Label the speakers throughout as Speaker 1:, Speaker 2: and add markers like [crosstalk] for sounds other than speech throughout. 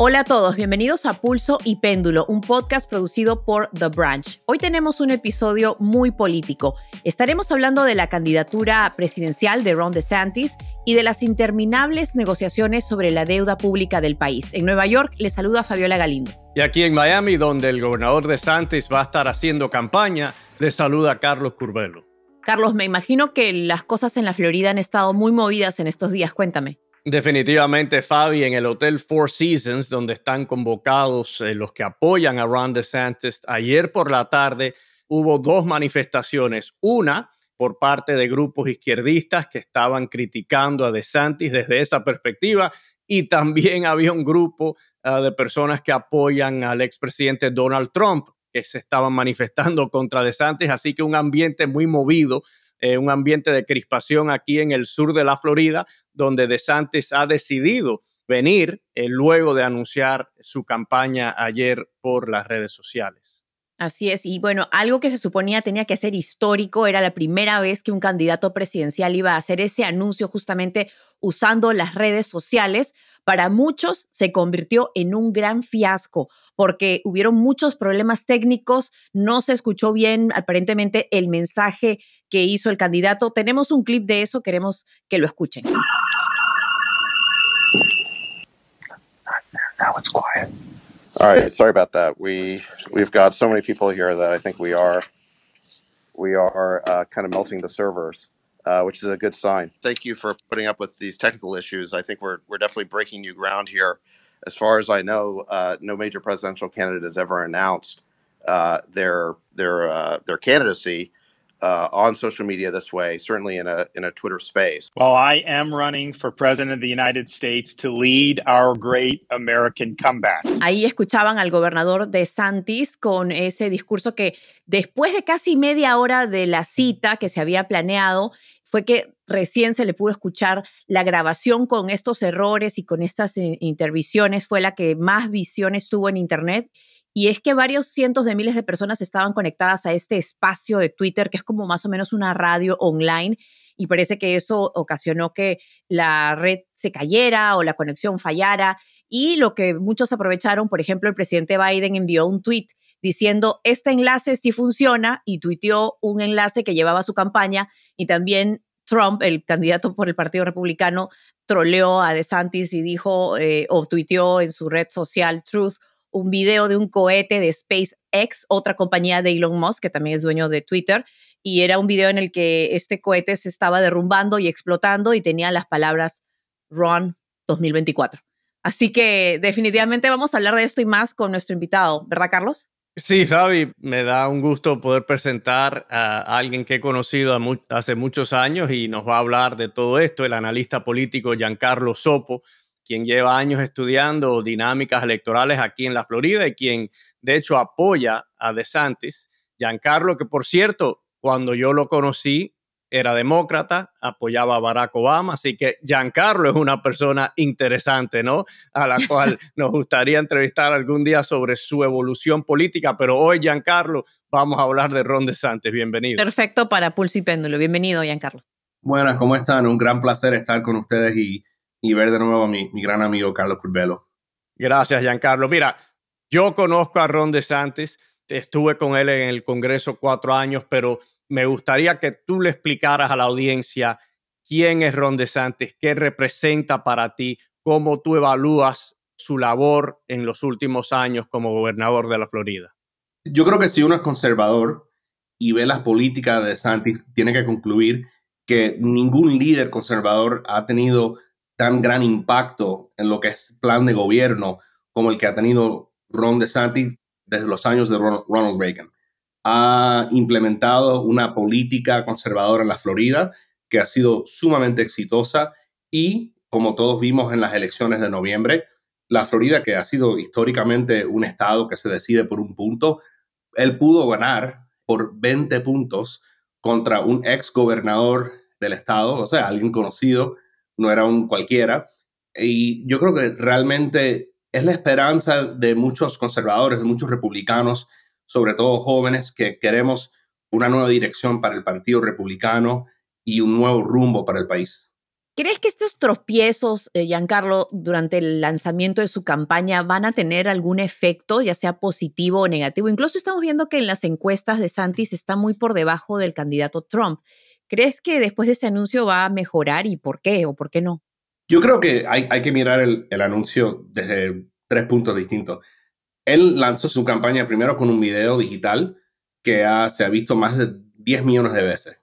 Speaker 1: Hola a todos, bienvenidos a Pulso y Péndulo, un podcast producido por The Branch. Hoy tenemos un episodio muy político. Estaremos hablando de la candidatura presidencial de Ron DeSantis y de las interminables negociaciones sobre la deuda pública del país. En Nueva York les saluda Fabiola Galindo.
Speaker 2: Y aquí en Miami, donde el gobernador DeSantis va a estar haciendo campaña, les saluda Carlos Curbelo.
Speaker 1: Carlos, me imagino que las cosas en la Florida han estado muy movidas en estos días. Cuéntame.
Speaker 2: Definitivamente, Fabi, en el Hotel Four Seasons, donde están convocados eh, los que apoyan a Ron DeSantis, ayer por la tarde hubo dos manifestaciones. Una por parte de grupos izquierdistas que estaban criticando a DeSantis desde esa perspectiva y también [laughs] había un grupo ah, de personas que apoyan al expresidente Donald Trump que se estaban manifestando contra DeSantis, así que un ambiente muy movido eh, un ambiente de crispación aquí en el sur de la Florida, donde DeSantis ha decidido venir eh, luego de anunciar su campaña ayer por las redes sociales.
Speaker 1: Así es, y bueno, algo que se suponía tenía que ser histórico, era la primera vez que un candidato presidencial iba a hacer ese anuncio justamente usando las redes sociales. Para muchos se convirtió en un gran fiasco porque hubieron muchos problemas técnicos, no se escuchó bien aparentemente el mensaje que hizo el candidato. Tenemos un clip de eso, queremos que lo escuchen.
Speaker 3: All right, sorry about that. We we've got so many people here that I think we are we are uh, kind of melting the servers, uh, which is a good sign. Thank you for putting up with these technical issues. I think we're we're definitely breaking new ground here. As far as I know, uh, no major presidential candidate has ever announced uh, their their uh, their candidacy uh, on social media this way, certainly in a in a Twitter space.
Speaker 4: Well, I am running for president of the United States to lead our great American comeback.
Speaker 1: Ahí escuchaban al gobernador de Santis con ese discurso que después de casi media hora de la cita que se había planeado, fue que recién se le pudo escuchar la grabación con estos errores y con estas intervenciones, fue la que más visiones tuvo en Internet y es que varios cientos de miles de personas estaban conectadas a este espacio de Twitter, que es como más o menos una radio online, y parece que eso ocasionó que la red se cayera o la conexión fallara. Y lo que muchos aprovecharon, por ejemplo, el presidente Biden envió un tweet diciendo, este enlace sí funciona, y tuiteó un enlace que llevaba su campaña, y también Trump, el candidato por el Partido Republicano, troleó a DeSantis y dijo eh, o tuiteó en su red social Truth un video de un cohete de SpaceX, otra compañía de Elon Musk, que también es dueño de Twitter, y era un video en el que este cohete se estaba derrumbando y explotando y tenía las palabras Run 2024. Así que definitivamente vamos a hablar de esto y más con nuestro invitado, ¿verdad, Carlos?
Speaker 2: Sí, Fabi, me da un gusto poder presentar a alguien que he conocido hace muchos años y nos va a hablar de todo esto, el analista político Giancarlo Sopo quien lleva años estudiando dinámicas electorales aquí en la Florida y quien de hecho apoya a DeSantis. Giancarlo, que por cierto, cuando yo lo conocí, era demócrata, apoyaba a Barack Obama, así que Giancarlo es una persona interesante, ¿no? A la cual [laughs] nos gustaría entrevistar algún día sobre su evolución política, pero hoy, Giancarlo, vamos a hablar de Ron DeSantis. Bienvenido.
Speaker 1: Perfecto para Pulso y Péndulo. Bienvenido, Giancarlo.
Speaker 5: Buenas, ¿cómo están? Un gran placer estar con ustedes y y ver de nuevo a mi, mi gran amigo Carlos Curbelo.
Speaker 2: Gracias, Giancarlo. Mira, yo conozco a Ron DeSantis, estuve con él en el Congreso cuatro años, pero me gustaría que tú le explicaras a la audiencia quién es Ron DeSantis, qué representa para ti, cómo tú evalúas su labor en los últimos años como gobernador de la Florida.
Speaker 5: Yo creo que si uno es conservador y ve las políticas de DeSantis, tiene que concluir que ningún líder conservador ha tenido tan gran impacto en lo que es plan de gobierno como el que ha tenido Ron DeSantis desde los años de Ronald Reagan. Ha implementado una política conservadora en la Florida que ha sido sumamente exitosa y, como todos vimos en las elecciones de noviembre, la Florida, que ha sido históricamente un estado que se decide por un punto, él pudo ganar por 20 puntos contra un ex gobernador del estado, o sea, alguien conocido no era un cualquiera. Y yo creo que realmente es la esperanza de muchos conservadores, de muchos republicanos, sobre todo jóvenes, que queremos una nueva dirección para el Partido Republicano y un nuevo rumbo para el país.
Speaker 1: ¿Crees que estos tropiezos, eh, Giancarlo, durante el lanzamiento de su campaña van a tener algún efecto, ya sea positivo o negativo? Incluso estamos viendo que en las encuestas de Santis está muy por debajo del candidato Trump. ¿Crees que después de este anuncio va a mejorar y por qué o por qué no?
Speaker 5: Yo creo que hay, hay que mirar el, el, anuncio desde tres puntos distintos. Él lanzó su campaña primero con un video digital que se ha visto más de 10 millones de veces.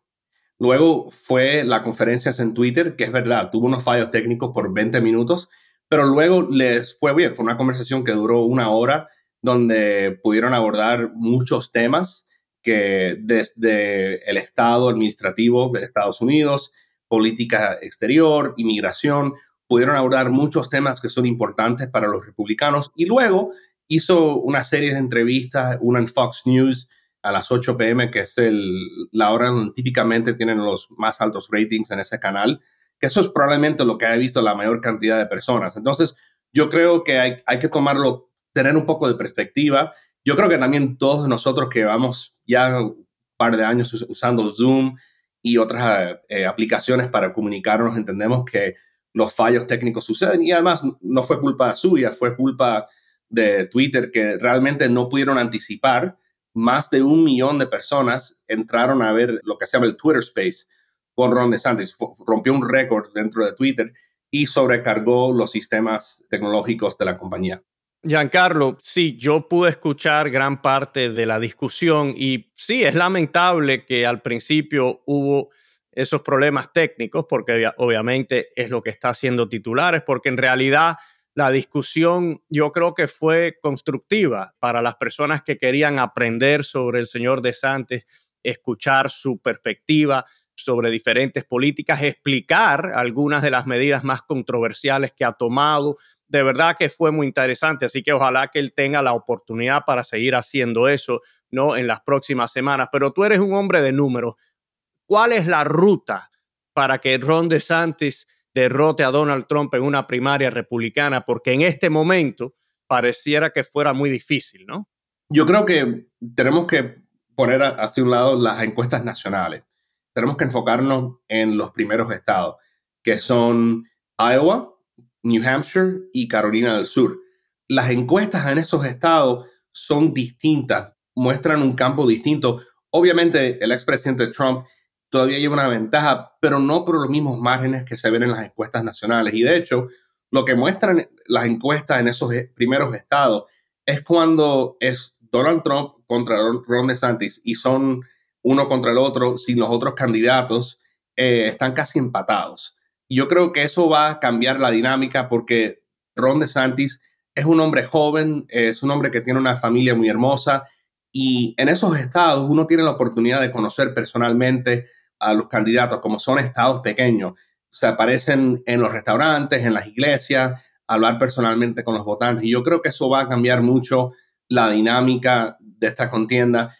Speaker 5: Luego fue la conferencia en Twitter, que es verdad, tuvo unos fallos técnicos por 20 minutos, pero luego les fue bien. Fue una conversación que duró una hora donde pudieron abordar muchos temas que desde el Estado administrativo de Estados Unidos, política exterior, inmigración, pudieron abordar muchos temas que son importantes para los republicanos y luego hizo una serie de entrevistas, una en Fox News, a las 8 pm, que es el, la hora donde típicamente tienen los más altos ratings en ese canal, que eso es probablemente lo que ha visto la mayor cantidad de personas. Entonces, yo creo que hay, hay que tomarlo, tener un poco de perspectiva. Yo creo que también todos nosotros que llevamos ya un par de años usando Zoom y otras eh, aplicaciones para comunicarnos, entendemos que los fallos técnicos suceden y además no fue culpa suya, fue culpa de Twitter que realmente no pudieron anticipar más de un millón de personas entraron a ver lo que se llama el Twitter Space con Ron DeSantis. Rompió un récord dentro de Twitter y sobrecargó los sistemas tecnológicos de la compañía.
Speaker 2: Giancarlo, sí, yo pude escuchar gran parte de la discusión y sí, es lamentable que al principio hubo esos problemas técnicos, porque obviamente es lo que está haciendo titulares, porque en realidad la discusión yo creo que fue constructiva para las personas que querían aprender sobre el señor DeSantis, escuchar su perspectiva sobre diferentes políticas, explicar algunas de las medidas más controversiales que ha tomado. De verdad que fue muy interesante, así que ojalá que él tenga la oportunidad para seguir haciendo eso, ¿no? En las próximas semanas. Pero tú eres un hombre de números. ¿Cuál es la ruta para que Ron DeSantis derrote a Donald Trump en una primaria republicana, porque en este momento pareciera que fuera muy difícil, ¿no?
Speaker 5: Yo creo que tenemos que poner hacia un lado las encuestas nacionales. Tenemos que enfocarnos en los primeros estados, que son Iowa, New Hampshire y Carolina del Sur. Las encuestas en esos estados son distintas, muestran un campo distinto. Obviamente, el expresidente Trump todavía lleva una ventaja, pero no por los mismos márgenes que se ven en las encuestas nacionales. Y de hecho, lo que muestran las encuestas en esos primeros estados es cuando es Donald Trump contra Ron DeSantis y son uno contra el otro sin los otros candidatos, eh, están casi empatados. Yo creo que eso va a cambiar la dinámica porque Ron DeSantis es un hombre joven, es un hombre que tiene una familia muy hermosa y en esos estados uno tiene la oportunidad de conocer personalmente a los candidatos, como son estados pequeños, se aparecen en los restaurantes, en las iglesias, hablar personalmente con los votantes. Y yo creo que eso va a cambiar mucho la dinámica de esta contienda.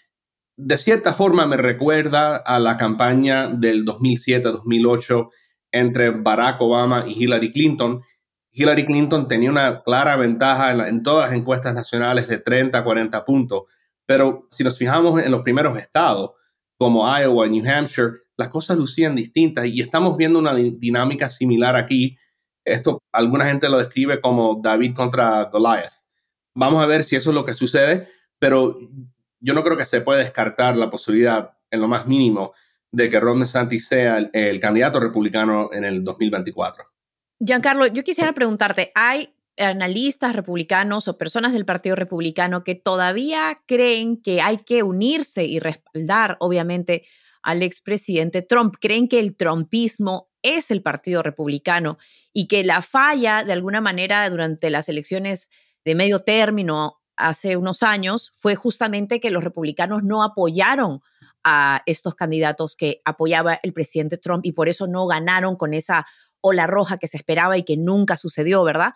Speaker 5: De cierta forma me recuerda a la campaña del 2007-2008 entre Barack Obama y Hillary Clinton. Hillary Clinton tenía una clara ventaja en, todas las encuestas nacionales de 30 a 40 puntos, pero si nos fijamos en los primeros estados, como Iowa, New Hampshire, las cosas lucían distintas y estamos viendo una dinámica similar aquí. Esto alguna gente lo describe como David contra Goliath. Vamos a ver si eso es lo que sucede, pero yo no creo que se pueda descartar la posibilidad en lo más mínimo de que Ron DeSantis sea el, el candidato republicano en el 2024.
Speaker 1: Giancarlo, yo quisiera preguntarte, ¿hay analistas republicanos o personas del Partido Republicano que todavía creen que hay que unirse y respaldar, obviamente, al expresidente Trump. Creen que el trumpismo es el Partido Republicano y que la falla, de alguna manera, durante las elecciones de medio término hace unos años, fue justamente que los republicanos no apoyaron a estos candidatos que apoyaba el presidente Trump y por eso no ganaron con esa ola roja que se esperaba y que nunca sucedió, ¿verdad?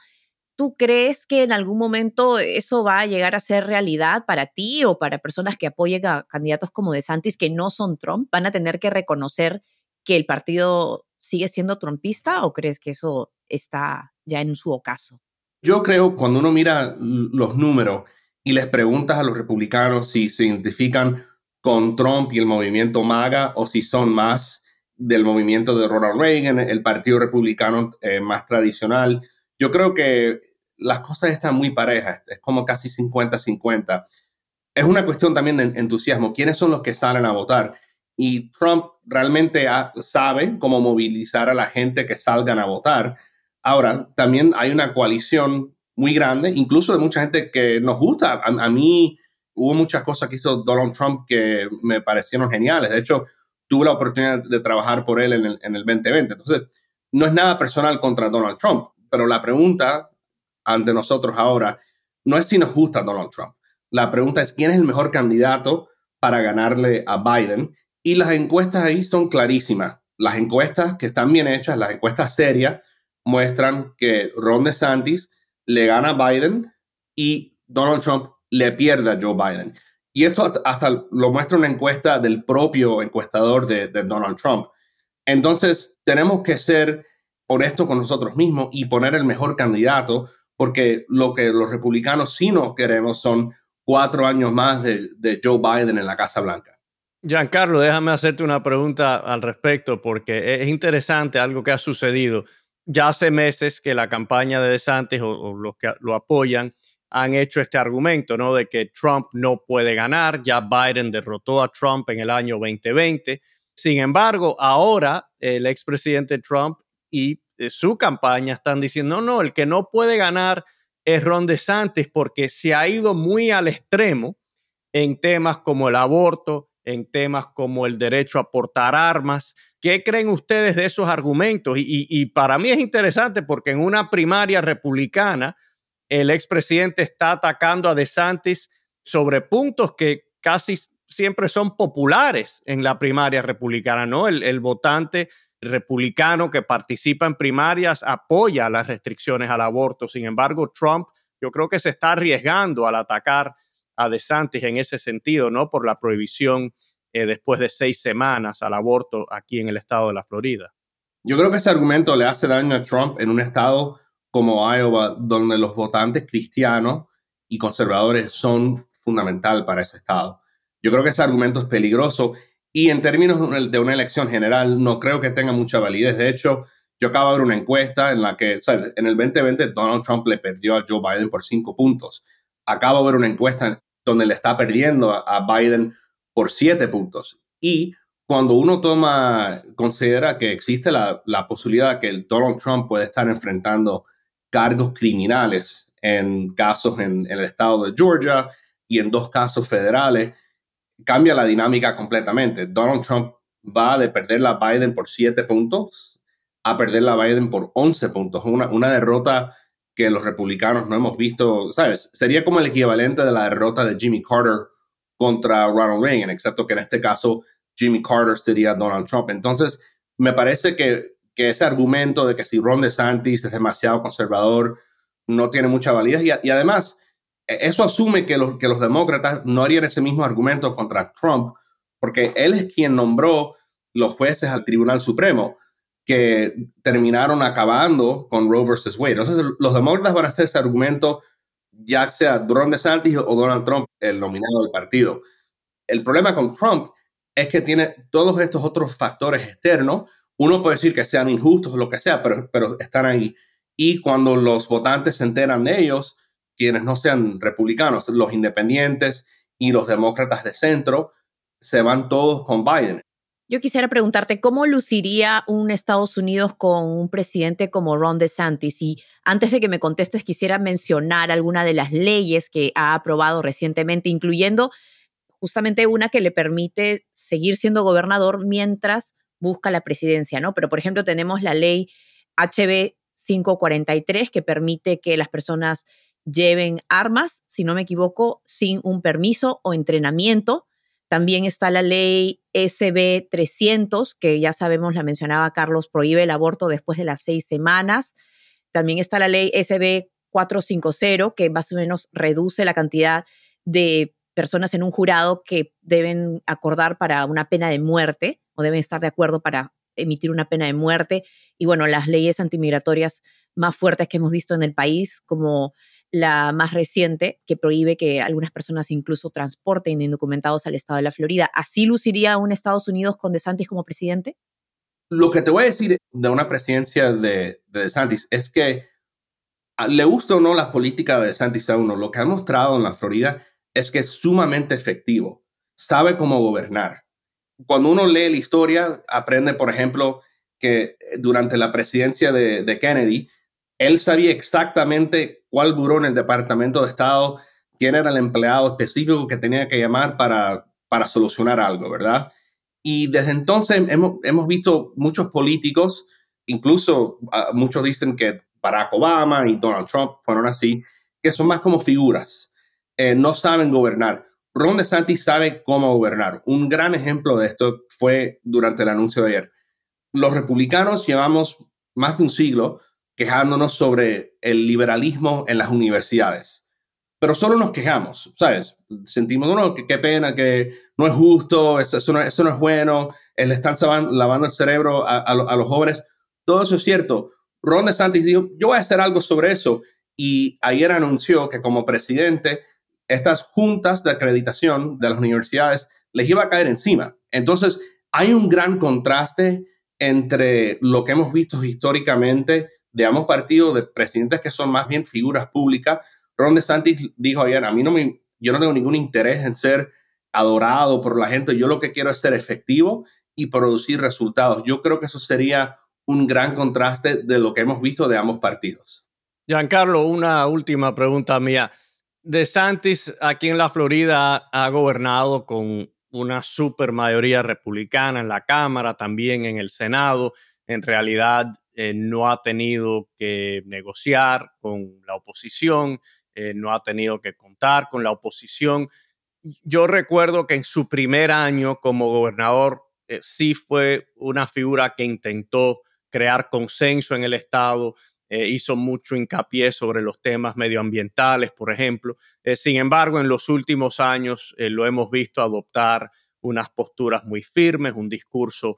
Speaker 1: ¿Tú crees que en algún momento eso va a llegar a ser realidad para ti o para personas que apoyen a candidatos como DeSantis que no son Trump? ¿Van a tener que reconocer que el partido sigue siendo trumpista o crees que eso está ya en su ocaso?
Speaker 5: Yo creo cuando uno mira los números y les preguntas a los republicanos si se identifican con Trump y el movimiento MAGA o si son más del movimiento de Ronald Reagan, el Partido Republicano eh, más tradicional. Yo creo que las cosas están muy parejas, es como casi 50-50. Es una cuestión también de entusiasmo. ¿Quiénes son los que salen a votar? Y Trump realmente sabe cómo movilizar a la gente que salgan a votar. Ahora, también hay una coalición muy grande, incluso de mucha gente que nos gusta. A, mí hubo muchas cosas que hizo Donald Trump que me parecieron geniales. De hecho, tuve la oportunidad de trabajar por él en el, en el 2020. Entonces, no es nada personal contra Donald Trump, pero la pregunta ante nosotros ahora no es si nos gusta Donald Trump. La pregunta es quién es el mejor candidato para ganarle a Biden. Y las encuestas ahí son clarísimas. Las encuestas que están bien hechas, las encuestas serias, muestran que Ron DeSantis le gana a Biden y Donald Trump le pierde a Joe Biden. Y esto hasta lo muestra una encuesta del propio encuestador de, de Donald Trump. Entonces, tenemos que ser honestos con nosotros mismos y poner el mejor candidato porque lo que los republicanos sí no queremos son cuatro años más de, Joe Biden en la Casa Blanca.
Speaker 2: Giancarlo, déjame hacerte una pregunta al respecto, porque es interesante algo que ha sucedido. Ya hace meses que la campaña de DeSantis o, los que lo apoyan han hecho este argumento, ¿no? De que Trump no puede ganar, ya Biden derrotó a Trump en el año 2020. Sin embargo, ahora el expresidente Trump y su campaña están diciendo, no, no, el que no puede ganar es Ron DeSantis porque se ha ido muy al extremo en temas como el aborto, en temas como el derecho a portar armas. ¿Qué creen ustedes de esos argumentos? Y, y para mí es interesante porque en una primaria republicana, el expresidente está atacando a DeSantis sobre puntos que casi siempre son populares en la primaria republicana, ¿no? El, votante republicano que participa en primarias apoya las restricciones al aborto. Sin embargo, Trump yo creo que se está arriesgando al atacar a DeSantis en ese sentido, ¿no? Por la prohibición eh, después de seis semanas al aborto aquí en el estado de la Florida.
Speaker 5: Yo creo que ese argumento le hace daño a Trump en un estado como Iowa, donde los votantes cristianos y conservadores son fundamental para ese estado. Yo creo que ese argumento es peligroso y en términos de una elección general, no creo que tenga mucha validez. De hecho, yo acabo de ver una encuesta en la que en el 2020 Donald Trump le perdió a Joe Biden por cinco puntos. Acabo de ver una encuesta donde le está perdiendo a Biden por siete puntos. Y cuando uno toma, considera que existe la, la posibilidad que Donald Trump puede estar enfrentando cargos criminales en casos en, el estado de Georgia y en dos casos federales, cambia la dinámica completamente. Donald Trump va de perder la Biden por 7 puntos a perder la Biden por 11 puntos. Una, una derrota que los republicanos no hemos visto, ¿sabes? Sería como el equivalente de la derrota de Jimmy Carter contra Ronald Reagan, excepto que en este caso Jimmy Carter sería Donald Trump. Entonces, me parece que, que ese argumento de que si Ron DeSantis es demasiado conservador no tiene mucha validez y, además eso asume que los, que los demócratas no harían ese mismo argumento contra Trump, porque él es quien nombró los jueces al Tribunal Supremo que terminaron acabando con Roe versus Wade. Entonces, los demócratas van a hacer ese argumento, ya sea Ron DeSantis o Donald Trump, el nominado del partido. El problema con Trump es que tiene todos estos otros factores externos. Uno puede decir que sean injustos lo que sea, pero, pero están ahí. Y cuando los votantes se enteran de ellos, quienes no sean republicanos, los independientes y los demócratas de centro, se van todos con Biden.
Speaker 1: Yo quisiera preguntarte, ¿cómo luciría un Estados Unidos con un presidente como Ron DeSantis? Y antes de que me contestes, quisiera mencionar alguna de las leyes que ha aprobado recientemente, incluyendo justamente una que le permite seguir siendo gobernador mientras busca la presidencia, ¿no? Pero, por ejemplo, tenemos la ley HB 543 que permite que las personas lleven armas, si no me equivoco, sin un permiso o entrenamiento. También está la ley SB 300, que ya sabemos, la mencionaba Carlos, prohíbe el aborto después de las seis semanas. También está la ley SB 450, que más o menos reduce la cantidad de personas en un jurado que deben acordar para una pena de muerte deben estar de acuerdo para emitir una pena de muerte. Y bueno, las leyes antimigratorias más fuertes que hemos visto en el país, como la más reciente, que prohíbe que algunas personas incluso transporten indocumentados al estado de la Florida. ¿Así luciría un Estados Unidos con DeSantis como presidente?
Speaker 5: Lo que te voy a decir de una presidencia de, de DeSantis es que le gusta o no la política de DeSantis a uno, lo que ha mostrado en la Florida es que es sumamente efectivo, sabe cómo gobernar. Cuando uno lee la historia, aprende, por ejemplo, que durante la presidencia de, de Kennedy, él sabía exactamente cuál buró en el Departamento de Estado, quién era el empleado específico que tenía que llamar para, para solucionar algo, ¿verdad? Y desde entonces hemos, hemos visto muchos políticos, incluso uh, muchos dicen que Barack Obama y Donald Trump fueron así, que son más como figuras, eh, no saben gobernar. Ron DeSantis sabe cómo gobernar. Un gran ejemplo de esto fue durante el anuncio de ayer. Los republicanos llevamos más de un siglo quejándonos sobre el liberalismo en las universidades. Pero solo nos quejamos, ¿sabes? Sentimos, no, que qué pena, que no es justo, eso, eso, no, eso no, es bueno, le están lavando el cerebro a, a los jóvenes. Todo eso es cierto, Ron DeSantis dijo, yo voy a hacer algo sobre eso. Y ayer anunció que como presidente, estas juntas de acreditación de las universidades les iba a caer encima. Entonces, hay un gran contraste entre lo que hemos visto históricamente de ambos partidos, de presidentes que son más bien figuras públicas. Ron DeSantis dijo ayer, a mí no me, yo no tengo ningún interés en ser adorado por la gente, yo lo que quiero es ser efectivo y producir resultados. Yo creo que eso sería un gran contraste de lo que hemos visto de ambos partidos.
Speaker 2: Giancarlo, una última pregunta mía. De Santis aquí en la Florida ha gobernado con una super mayoría republicana en la Cámara, también en el Senado. En realidad eh, no ha tenido que negociar con la oposición, eh, no ha tenido que contar con la oposición. Yo recuerdo que en su primer año como gobernador eh, sí fue una figura que intentó crear consenso en el Estado, eh, hizo mucho hincapié sobre los temas medioambientales, por ejemplo. Eh, sin embargo, en los últimos años eh, lo hemos visto adoptar unas posturas muy firmes, un discurso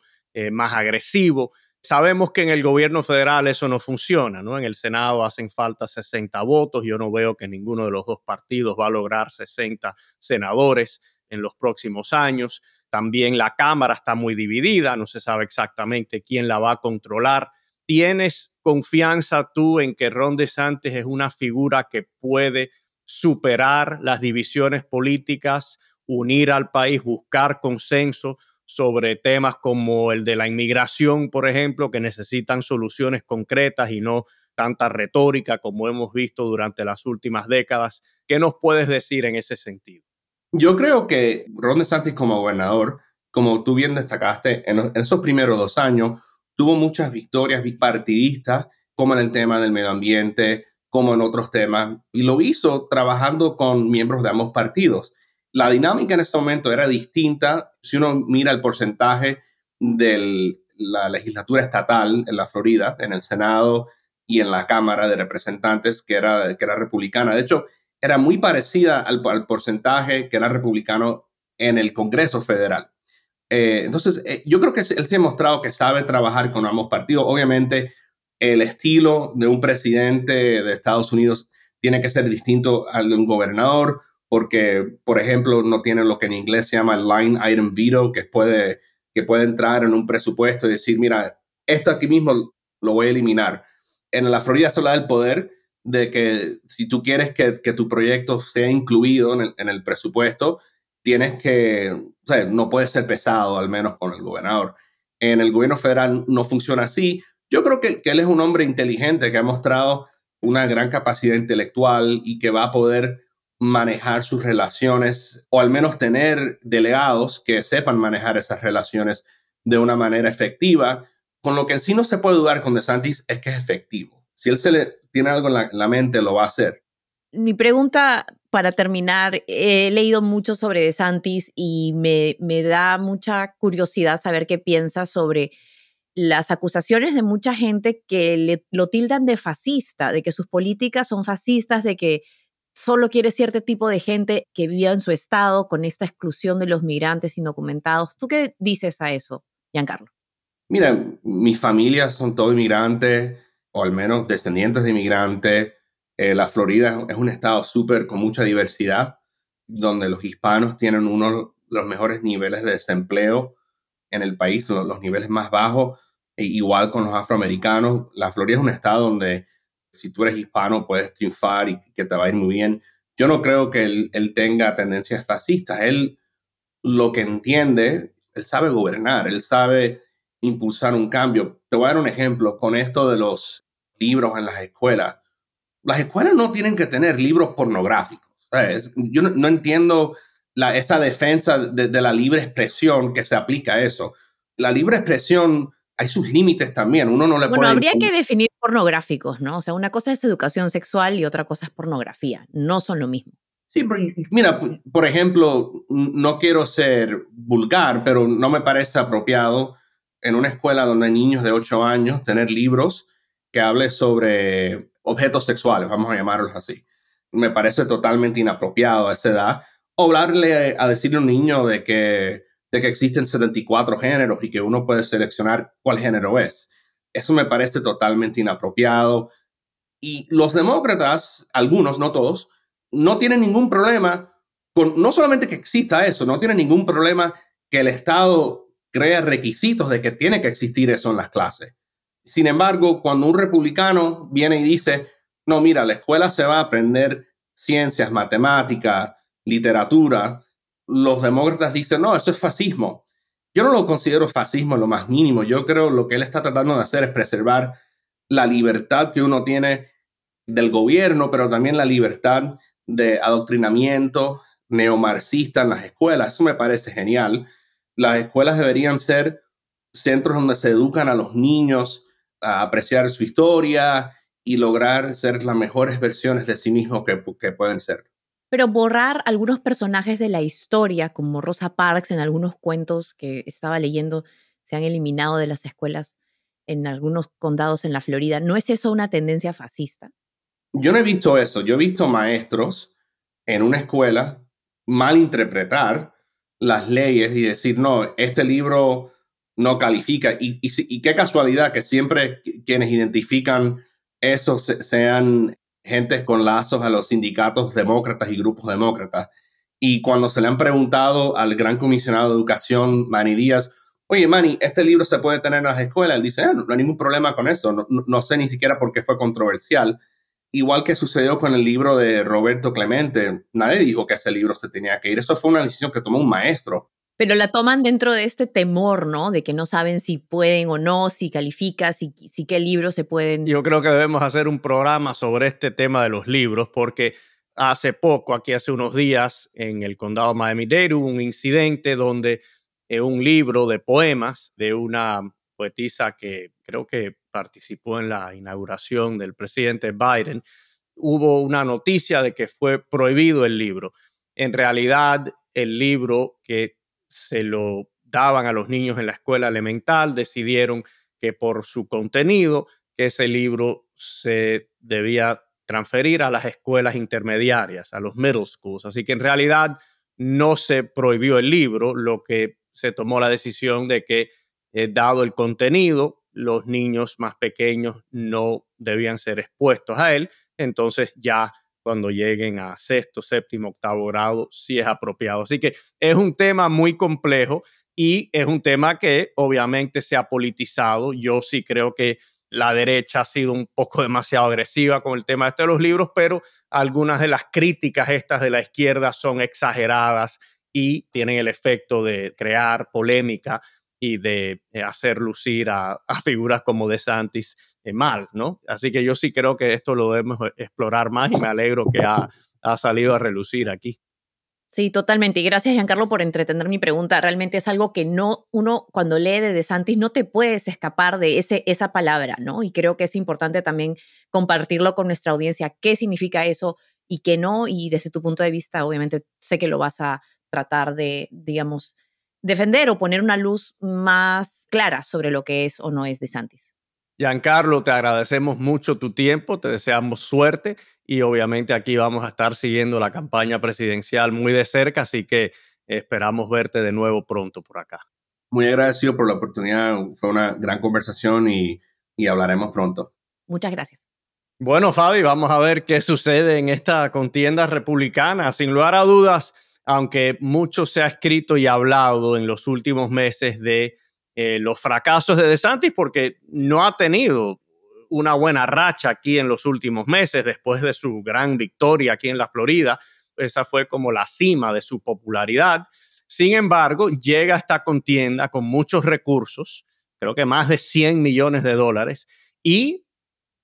Speaker 2: más agresivo. Sabemos que en el gobierno federal eso no funciona, ¿no? En el Senado hacen falta 60 votos. Yo no veo que ninguno de los dos partidos va a lograr 60 senadores en los próximos años. También la Cámara está muy dividida, no se sabe exactamente quién la va a controlar. ¿Tienes confianza tú en que Ron DeSantis es una figura que puede superar las divisiones políticas, unir al país, buscar consenso sobre temas como el de la inmigración, por ejemplo, que necesitan soluciones concretas y no tanta retórica como hemos visto durante las últimas décadas? ¿Qué nos puedes decir en ese sentido?
Speaker 5: Yo creo que Ron DeSantis como gobernador, como tú bien destacaste, en, esos primeros dos años tuvo muchas victorias bipartidistas, como en el tema del medio ambiente, como en otros temas, y lo hizo trabajando con miembros de ambos partidos. La dinámica en ese momento era distinta si uno mira el porcentaje de la legislatura estatal en la Florida, en el Senado y en la Cámara de Representantes, que era, que era republicana. De hecho, era muy parecida al, al porcentaje que era republicano en el Congreso Federal. Eh, entonces, eh, yo creo que él se ha mostrado que sabe trabajar con ambos partidos. Obviamente, el estilo de un presidente de Estados Unidos tiene que ser distinto al de un gobernador, porque, por ejemplo, no tiene lo que en inglés se llama line item veto, que puede, que puede entrar en un presupuesto y decir, mira, esto aquí mismo lo voy a eliminar. En la Florida se da el poder de que si tú quieres que, que tu proyecto sea incluido en el, en el, presupuesto, tienes que, o sea, no puede ser pesado, al menos con el gobernador. En el gobierno federal no funciona así. Yo creo que, él es un hombre inteligente que ha mostrado una gran capacidad intelectual y que va a poder manejar sus relaciones o al menos tener delegados que sepan manejar esas relaciones de una manera efectiva. Con lo que en sí no se puede dudar con DeSantis es que es efectivo. Si él se le tiene algo en la mente, lo va a hacer.
Speaker 1: Mi pregunta para terminar, he leído mucho sobre DeSantis y me, me da mucha curiosidad saber qué piensa sobre las acusaciones de mucha gente que le, lo tildan de fascista, de que sus políticas son fascistas, de que solo quiere cierto tipo de gente que viva en su estado con esta exclusión de los migrantes indocumentados. ¿Tú qué dices a eso, Giancarlo?
Speaker 5: Mira, mis familias son todos inmigrantes o al menos descendientes de inmigrantes. Eh, la Florida es un estado súper con mucha diversidad, donde los hispanos tienen uno de los mejores niveles de desempleo en el país, los, niveles más bajos. e igual con los afroamericanos. La Florida es un estado donde si tú eres hispano puedes triunfar y que te va a ir muy bien. Yo no creo que él, él tenga tendencias fascistas. Él lo que entiende, él sabe gobernar, él sabe impulsar un cambio. Te voy a dar un ejemplo con esto de los libros en las escuelas. Las escuelas no tienen que tener libros pornográficos. Yo no, entiendo la, esa defensa de, de, la libre expresión que se aplica a eso. La libre expresión, hay sus límites también. Uno no le
Speaker 1: bueno, habría que definir pornográficos, ¿no? O sea, una cosa es educación sexual y otra cosa es pornografía. No son lo mismo.
Speaker 5: Sí, mira, por ejemplo, no quiero ser vulgar, pero no me parece apropiado en una escuela donde hay niños de 8 años tener libros que hable sobre objetos sexuales, vamos a llamarlos así. Me parece totalmente inapropiado a esa edad. Hablarle a decirle a un niño de que, de que existen 74 géneros y que uno puede seleccionar cuál género es. Eso me parece totalmente inapropiado. Y los demócratas, algunos, no todos, no tiene ningún problema con, no solamente que exista eso, no tiene ningún problema que el Estado crea requisitos de que tiene que existir eso en las clases. Sin embargo, cuando un republicano viene y dice, no, mira, la escuela se va a aprender ciencias, matemáticas, literatura, los demócratas dicen, no, eso es fascismo. Yo no lo considero fascismo en lo más mínimo. Yo creo lo que él está tratando de hacer es preservar la libertad que uno tiene del gobierno, pero también la libertad de adoctrinamiento neomarxista en las escuelas. Eso me parece genial. Las escuelas deberían ser centros donde se educan a los niños a apreciar su historia y lograr ser las mejores versiones de sí mismos que, que pueden ser.
Speaker 1: Pero borrar algunos personajes de la historia, como Rosa Parks en algunos cuentos que estaba leyendo, se han eliminado de las escuelas en algunos condados en la Florida. ¿No es eso una tendencia fascista?
Speaker 5: Yo no he visto eso. Yo he visto maestros en una escuela malinterpretar las leyes y decir, no, este libro no califica. Y, qué casualidad que siempre quienes identifican eso sean gentes con lazos a los sindicatos demócratas y grupos demócratas. Y cuando se le han preguntado al gran comisionado de educación, Manny Díaz, oye, Manny, este libro se puede tener en las escuelas, él dice, ah, no, hay ningún problema con eso, no, no sé ni siquiera por qué fue controversial igual que sucedió con el libro de Roberto Clemente, nadie dijo que ese libro se tenía que ir. Eso fue una decisión que tomó un maestro.
Speaker 1: Pero la toman dentro de este temor, ¿no? De que no saben si pueden o no, si califica, si, si qué libros se pueden.
Speaker 2: Yo creo que debemos hacer un programa sobre este tema de los libros, porque hace poco, aquí hace unos días, en el condado Miami-Dade hubo un incidente donde eh, un libro de poemas de una poetisa que creo que participó en la inauguración del presidente Biden, hubo una noticia de que fue prohibido el libro. En realidad, el libro que se lo daban a los niños en la escuela elemental decidieron que por su contenido, que ese libro se debía transferir a las escuelas intermediarias, a los middle schools. Así que en realidad no se prohibió el libro, lo que se tomó la decisión de que, eh, dado el contenido, los niños más pequeños no debían ser expuestos a él. Entonces ya cuando lleguen a sexto, séptimo, octavo grado, sí es apropiado. Así que es un tema muy complejo y es un tema que obviamente se ha politizado. Yo sí creo que la derecha ha sido un poco [laughs] demasiado agresiva con el tema este de los libros, pero algunas de las críticas estas de la izquierda son exageradas y tienen el efecto de crear polémica y de eh, hacer lucir [laughs] a, figuras como De Santis eh, mal, ¿no? Así que yo sí creo que esto lo debemos explorar más y me alegro que ha, ha salido a relucir aquí.
Speaker 1: Sí, totalmente. Y gracias, Giancarlo, por entretener mi pregunta. Realmente es algo que no, uno cuando lee de De Santis no te puedes escapar de ese, esa palabra, ¿no? Y creo que es importante también compartirlo con nuestra audiencia, qué significa eso y qué no. Y desde tu punto de vista, obviamente, sé que lo vas a tratar de, digamos, defender o poner una luz más clara sobre lo que es o no es de Santis.
Speaker 2: Giancarlo, te agradecemos mucho tu tiempo, te deseamos suerte y obviamente aquí vamos a estar siguiendo la campaña presidencial muy de cerca, así que esperamos verte de nuevo pronto por acá.
Speaker 5: Muy agradecido por la oportunidad, fue una gran conversación y, y hablaremos pronto.
Speaker 1: Muchas gracias.
Speaker 2: Bueno, Fabi, vamos a ver qué sucede en esta contienda republicana. Sin lugar a dudas, aunque mucho se ha escrito y hablado en los últimos meses de eh, los fracasos de DeSantis porque no ha tenido una buena racha aquí en los últimos meses después de su gran victoria aquí en la Florida. Esa fue como la cima de su popularidad. Sin embargo, llega esta contienda con muchos recursos, creo que más de 100 millones de dólares, y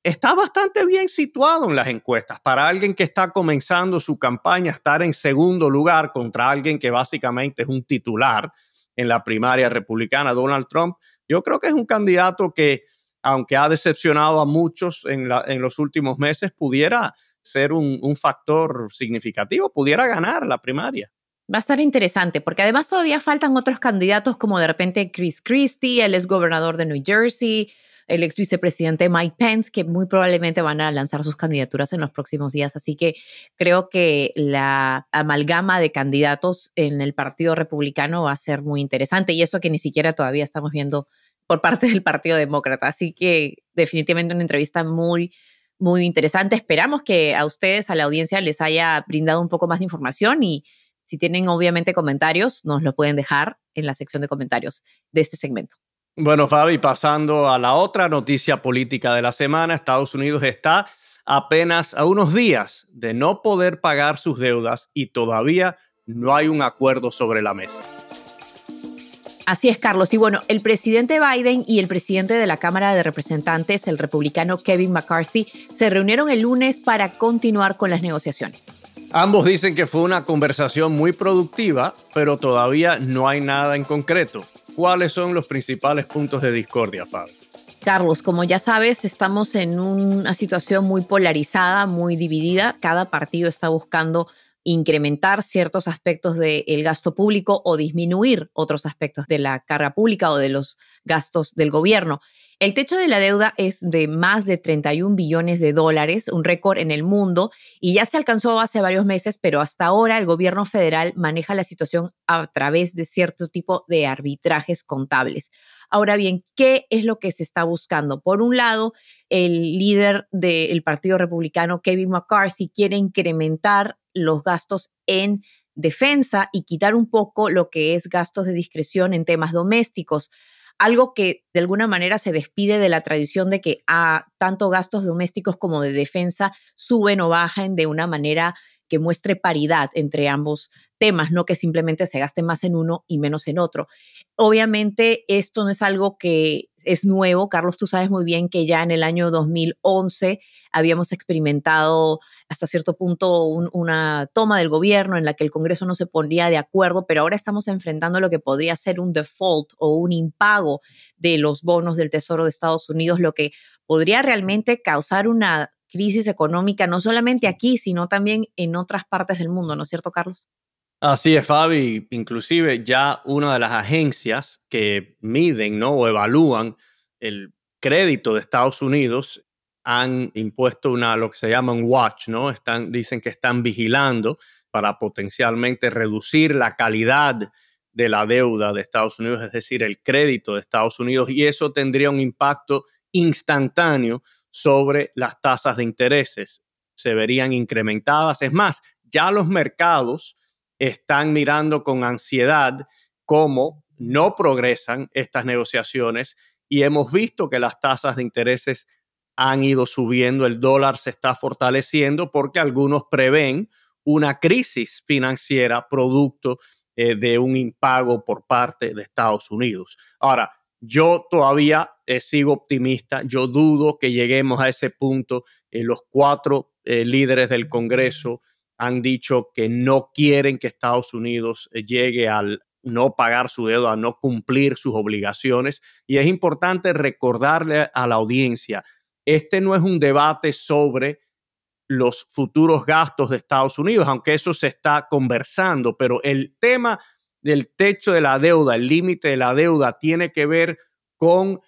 Speaker 2: está bastante bien situado en las encuestas. Para alguien que está comenzando su campaña, estar en segundo lugar contra alguien que básicamente es un titular en la primaria republicana, Donald Trump, yo creo que es un candidato que aunque ha decepcionado a muchos en, los últimos meses, pudiera ser un, factor significativo, pudiera ganar la primaria.
Speaker 1: Va a estar interesante porque además todavía faltan otros candidatos como de repente Chris Christie, el ex gobernador de New Jersey, el ex vicepresidente Mike Pence, que muy probablemente van a lanzar sus candidaturas en los próximos días. Así que creo que la amalgama de candidatos en el Partido Republicano va a ser muy interesante y eso que ni siquiera todavía estamos viendo por parte del Partido Demócrata. Así que definitivamente una entrevista muy, muy interesante. Esperamos que a ustedes, a la audiencia, les haya brindado un poco más de información y si tienen obviamente comentarios, nos lo pueden dejar en la sección de comentarios de este segmento.
Speaker 2: Bueno, Fabi, pasando a la otra noticia política de la semana, Estados Unidos está apenas a unos días de no poder pagar sus deudas y todavía no hay un acuerdo sobre la mesa.
Speaker 1: Así es, Carlos. Y bueno, el presidente Biden y el presidente de la Cámara de Representantes, el republicano Kevin McCarthy, se reunieron el lunes para continuar con las negociaciones.
Speaker 2: Ambos dicen que fue una conversación muy productiva, pero todavía no hay nada en concreto. ¿Cuáles son los principales puntos de discordia, Fabio?
Speaker 1: Carlos, como ya sabes, estamos en una situación muy polarizada, muy dividida. Cada partido está buscando incrementar ciertos aspectos del gasto público o disminuir otros aspectos de la carga pública o de los gastos del gobierno. El techo de la deuda es de más de 31 billones de dólares, un récord en el mundo, y ya se alcanzó hace varios meses, pero hasta ahora el gobierno federal maneja la situación a través de cierto tipo de arbitrajes contables. Ahora bien, ¿qué es lo que se está buscando? Por un lado, el líder del Partido Republicano, Kevin McCarthy, quiere incrementar los gastos en defensa y quitar un poco lo que es gastos de discreción en temas domésticos. Algo que de alguna manera se despide de la tradición de que ah, tanto gastos domésticos como de defensa suben o bajan de una manera que muestre paridad entre ambos temas, no que simplemente se gaste más en uno y menos en otro. Obviamente esto no es algo que es nuevo. Carlos, tú sabes muy bien que ya en el año 2011 habíamos experimentado hasta cierto punto una toma del gobierno en la que el Congreso no se ponía de acuerdo, pero ahora estamos enfrentando lo que podría ser un default o un impago de los bonos del Tesoro de Estados Unidos, lo que podría realmente causar una crisis económica, no solamente aquí, sino también en otras partes del mundo, ¿no es cierto, Carlos?
Speaker 2: Así es, Fabi. Inclusive ya una de las agencias que miden ¿no? o evalúan el crédito de Estados Unidos han impuesto una, lo que se llama un watch, ¿no? Están, dicen que están vigilando para potencialmente reducir la calidad de la deuda de Estados Unidos, es decir, el crédito de Estados Unidos, y eso tendría un impacto instantáneo sobre las tasas de intereses. Se verían incrementadas. Es más, ya los mercados están mirando con ansiedad cómo no progresan estas negociaciones y hemos visto que las tasas de intereses han ido subiendo, el dólar se está fortaleciendo porque algunos prevén una crisis financiera producto eh, de un impago por parte de Estados Unidos. Ahora, yo todavía eh, sigo optimista, yo dudo que lleguemos a ese punto. Eh, los cuatro eh, líderes del Congreso han dicho que no quieren que Estados Unidos llegue al no pagar su deuda, a no cumplir sus obligaciones. Y es importante recordarle a la audiencia, este no es un debate sobre los futuros gastos de Estados Unidos, aunque eso se está conversando, pero el tema del techo de la deuda, el límite de la deuda, tiene que ver con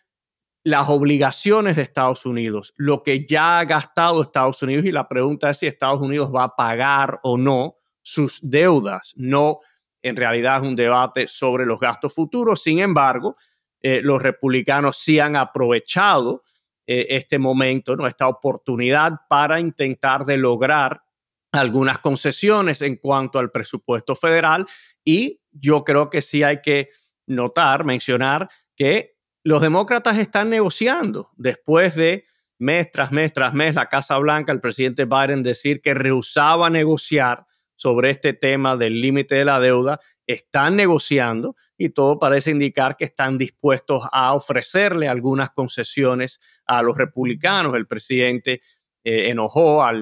Speaker 2: las obligaciones de Estados Unidos, lo que ya ha gastado Estados Unidos y la pregunta es si Estados Unidos va a pagar o no sus deudas. No, en realidad es un debate sobre los gastos futuros. Sin embargo, eh, los republicanos sí han aprovechado eh, este momento, ¿no? esta oportunidad para intentar de lograr algunas concesiones en cuanto al presupuesto federal y yo creo que sí hay que notar, mencionar que los demócratas están negociando después de mes tras mes tras mes la Casa Blanca, el presidente Biden decir que rehusaba negociar sobre este tema del límite de la deuda, están negociando y todo parece indicar que están dispuestos a ofrecerle algunas concesiones a los republicanos. El presidente eh, enojó a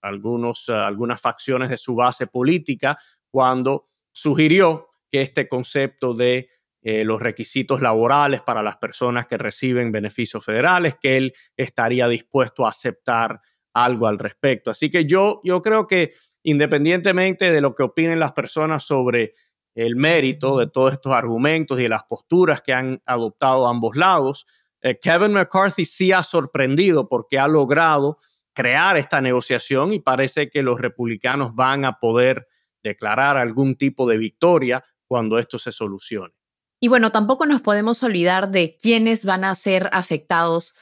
Speaker 2: algunos, algunas facciones de su base política cuando sugirió que este concepto de eh, los requisitos laborales para las personas que reciben beneficios federales, que él estaría dispuesto a aceptar algo al respecto. Así que yo, yo creo que independientemente de lo que opinen las personas sobre el mérito de todos estos argumentos y de las posturas que han adoptado ambos lados, eh, Kevin McCarthy sí ha sorprendido porque ha logrado crear esta negociación y parece que los republicanos van a poder declarar algún tipo de victoria cuando esto se solucione.
Speaker 1: Y bueno, tampoco nos podemos olvidar de quiénes van a ser afectados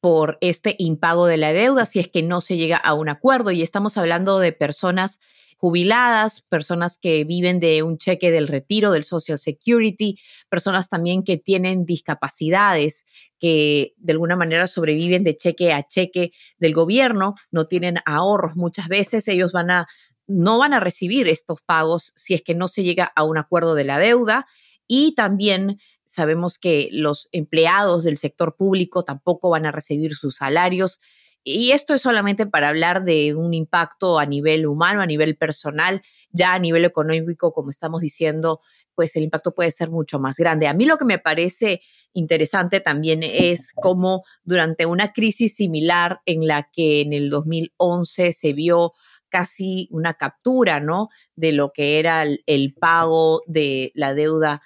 Speaker 1: por este impago de la deuda si es que no se llega a un acuerdo. Y estamos hablando de personas jubiladas, personas que viven de un cheque del retiro del Social Security, personas también que tienen discapacidades, que de alguna manera sobreviven de cheque a cheque del gobierno, no tienen ahorros. Muchas veces ellos van a no van a recibir estos pagos si es que no se llega a un acuerdo de la deuda y también sabemos que los empleados del sector público tampoco van a recibir sus salarios. Y esto es solamente para hablar de un impacto a nivel humano, a nivel personal, ya a nivel económico, como estamos diciendo, pues el impacto puede ser mucho más grande. A mí lo que me parece interesante también es cómo durante una crisis similar en la que en el 2011 se vio casi una captura, ¿no? De lo que era el, el pago de la deuda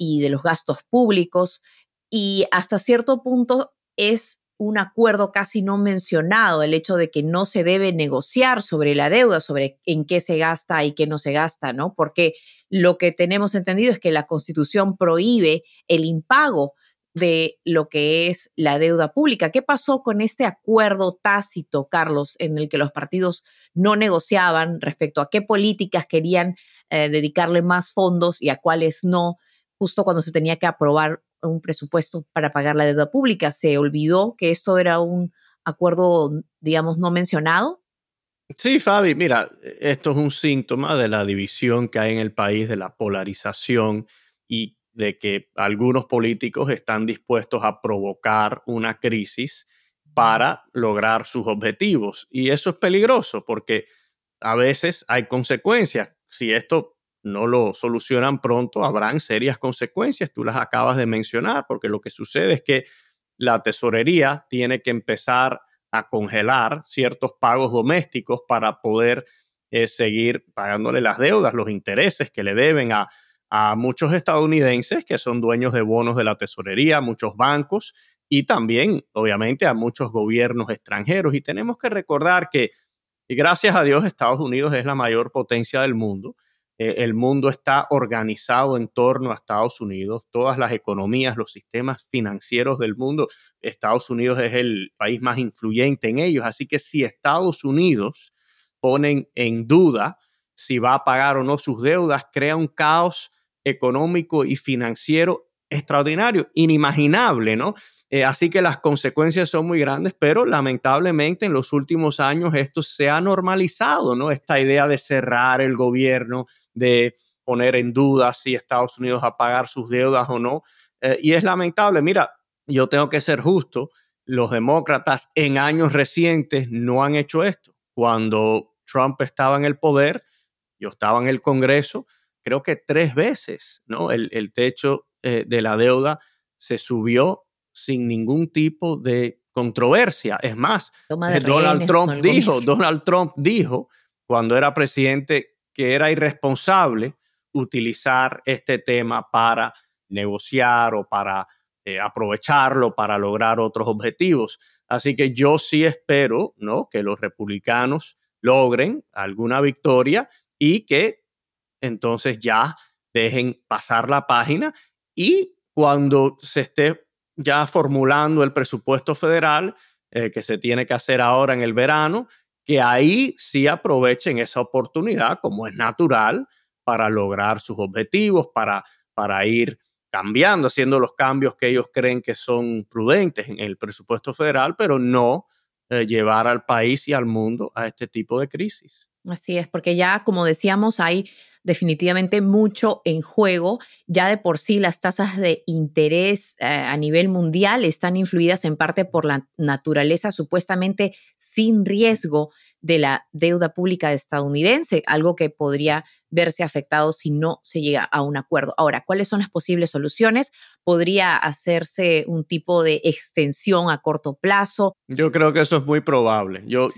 Speaker 1: y de los gastos públicos y hasta cierto punto es un acuerdo casi no mencionado, el hecho de que no se debe negociar sobre la deuda, sobre en qué se gasta y qué no se gasta, ¿no? Porque lo que tenemos entendido es que la Constitución prohíbe el impago de lo que es la deuda pública. ¿Qué pasó con este acuerdo tácito, Carlos, en el que los partidos no negociaban respecto a qué políticas querían eh, dedicarle más fondos y a cuáles no? Justo cuando se tenía que aprobar un presupuesto para pagar la deuda pública. Se olvidó que esto era un acuerdo, digamos, no mencionado.
Speaker 2: Sí, Fabi, mira, esto es un síntoma de la división que hay en el país, de la polarización y de que algunos políticos están dispuestos a provocar una crisis para lograr sus objetivos. Y eso es peligroso porque a veces hay consecuencias. Si esto no lo solucionan pronto, habrán serias consecuencias. Tú las acabas de mencionar, porque lo que sucede es que la tesorería tiene que empezar a congelar ciertos pagos domésticos para poder eh, seguir pagándole las deudas, los intereses que le deben a, a muchos estadounidenses que son dueños de bonos de la tesorería, muchos bancos y también, obviamente, a muchos gobiernos extranjeros. Y tenemos que recordar que, gracias a Dios, Estados Unidos es la mayor potencia del mundo eh, el mundo está organizado en torno a Estados Unidos, todas las economías, los sistemas financieros del mundo, Estados Unidos es el país más influyente en ellos, así que si Estados Unidos ponen en duda si va a pagar o no sus deudas, crea un caos económico y financiero extraordinario, inimaginable, ¿no? Eh, así que las consecuencias son muy grandes, pero lamentablemente en los últimos años esto se ha normalizado, ¿no? Esta idea de cerrar el gobierno, de poner en duda si Estados Unidos va a pagar sus deudas o no. Eh, y es lamentable. Mira, yo tengo que ser justo. Los demócratas en años recientes no han hecho esto. Cuando Trump estaba en el poder, yo estaba en el Congreso, creo que tres veces, ¿no? El, techo eh, de la deuda se subió sin ningún tipo de controversia. Es más, eh, Donald Trump dijo, Donald Trump dijo cuando era presidente que era irresponsable utilizar este tema para negociar o para eh, aprovecharlo para lograr otros objetivos. Así que yo sí espero, ¿no? Que los republicanos logren alguna victoria y que entonces ya dejen pasar la página y cuando se esté ya formulando el presupuesto federal eh, que se tiene que hacer ahora en el verano, que ahí sí aprovechen esa oportunidad, como es natural, para lograr sus objetivos, para, para ir cambiando, haciendo los cambios que ellos creen que son prudentes en el presupuesto federal, pero no eh, llevar al país y al mundo a este tipo de crisis.
Speaker 1: Así es, porque ya, como decíamos, hay definitivamente mucho en juego. Ya de por sí las tasas de interés eh, a nivel mundial están influidas en parte por la naturaleza supuestamente sin riesgo de la deuda pública estadounidense, algo que podría verse afectado si no se llega a un acuerdo. Ahora, ¿cuáles son las posibles soluciones? ¿Podría hacerse un tipo de extensión a corto plazo?
Speaker 2: Yo creo que eso es muy probable. Yo,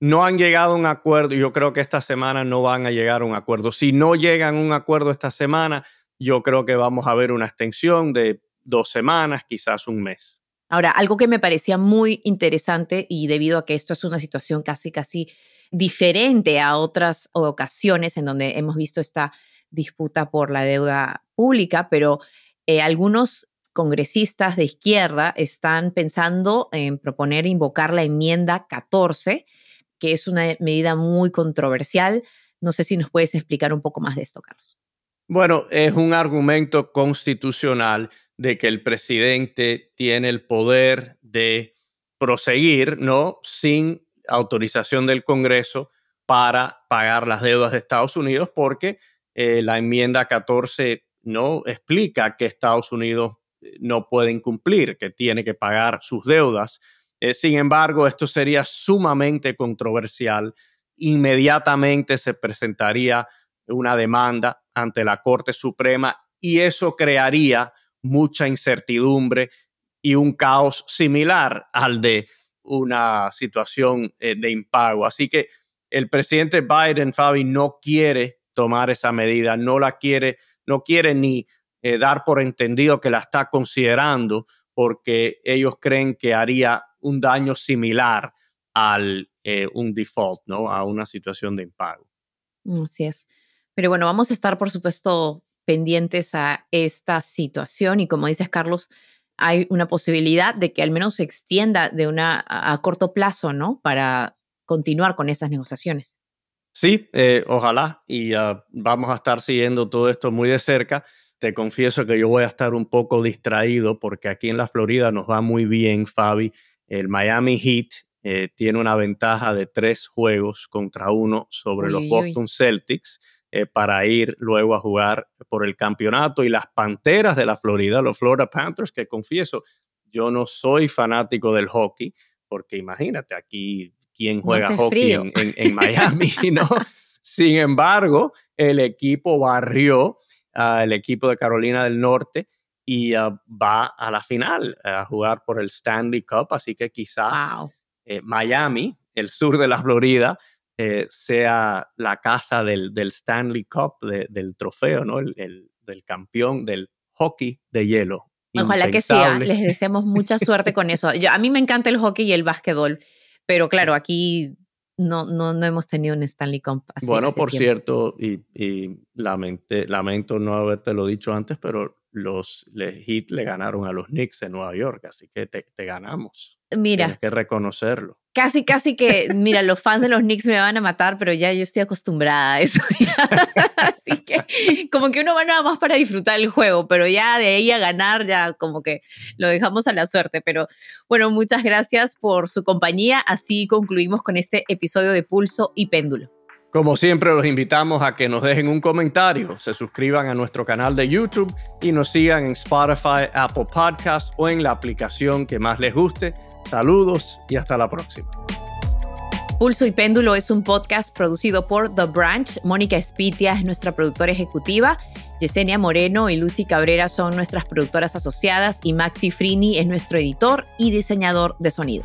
Speaker 2: no han llegado a un acuerdo yo creo que esta semana no van a llegar a un acuerdo. Si no llegan a un acuerdo esta semana, yo creo que vamos a ver una extensión de dos semanas, quizás un mes.
Speaker 1: Ahora, algo que me parecía muy interesante y debido a que esto es una situación casi, casi diferente a otras ocasiones en donde hemos visto esta disputa por la deuda pública, pero eh, algunos congresistas de izquierda están pensando en proponer invocar la enmienda 14, que es una medida muy controversial. No sé si nos puedes explicar un poco más de esto, Carlos.
Speaker 2: Bueno, es un argumento constitucional de que el presidente tiene el poder de proseguir, ¿no? Sin autorización del Congreso para pagar las deudas de Estados Unidos, porque eh, la enmienda 14 no explica que Estados Unidos eh, no puede incumplir, que tiene que pagar sus deudas. Eh, sin embargo, esto sería sumamente controversial. Inmediatamente se presentaría una demanda ante la Corte Suprema y eso crearía mucha incertidumbre y un caos similar al de una situación eh, de impago. Así que el presidente Biden, Fabi, no quiere tomar esa medida, no la quiere, no quiere ni eh, dar por entendido que la está considerando porque ellos creen que haría un daño similar al eh, un default, ¿no? A una situación de impago.
Speaker 1: Así es. Pero bueno, vamos a estar, por supuesto, pendientes a esta situación y como dices, Carlos, hay una posibilidad de que al menos se extienda de una a, corto plazo, ¿no? Para continuar con estas negociaciones.
Speaker 2: Sí, eh, ojalá y ah, vamos a estar siguiendo todo esto muy de cerca. Te confieso que yo voy a estar un poco distraído porque aquí en la Florida nos va muy bien, Fabi. El Miami Heat eh, tiene una ventaja de tres juegos contra uno sobre los Boston Celtics. Eh, para ir luego a jugar por el campeonato. Y las Panteras de la Florida, los Florida Panthers, que confieso, yo no soy fanático del hockey, porque imagínate aquí quién juega hockey en, Miami, [laughs] ¿no? Sin embargo, el equipo barrió al equipo de Carolina del Norte y ah, va a la final a jugar por el Stanley Cup, así que quizás eh, Miami, el sur de la Florida, eh, sea la casa del, Stanley Cup, del trofeo, ¿no? El, del campeón del hockey de hielo.
Speaker 1: Ojalá que sea, les deseamos mucha suerte con eso. a mí me encanta el hockey y el básquetbol, pero claro, [laughs] aquí no, no, no hemos tenido un Stanley Cup.
Speaker 2: Así bueno, por cierto, y, y lamento no haberte lo dicho antes, pero los, Heat le ganaron a los Knicks en Nueva York, así que te, te ganamos.
Speaker 1: Mira.
Speaker 2: Tienes que reconocerlo.
Speaker 1: Casi, casi que, mira, los fans de los Knicks me van a matar, pero ya yo estoy acostumbrada a eso. [laughs] Así que, como que uno va nada más para disfrutar el juego, pero ya de ahí a ganar, ya como que lo dejamos a la suerte. Pero bueno, muchas gracias por su compañía. Así concluimos con este episodio de Pulso y Péndulo.
Speaker 2: Como siempre, los invitamos a que nos dejen un comentario, se suscriban a nuestro canal de YouTube y nos sigan en Spotify, Apple Podcasts o en la aplicación que más les guste. Saludos y hasta la próxima.
Speaker 1: Pulso y Péndulo es un podcast producido por The Branch. Mónica Espitia es nuestra productora ejecutiva. Yesenia Moreno y Lucy Cabrera son nuestras productoras asociadas y Maxi Frini es nuestro editor y diseñador de sonido.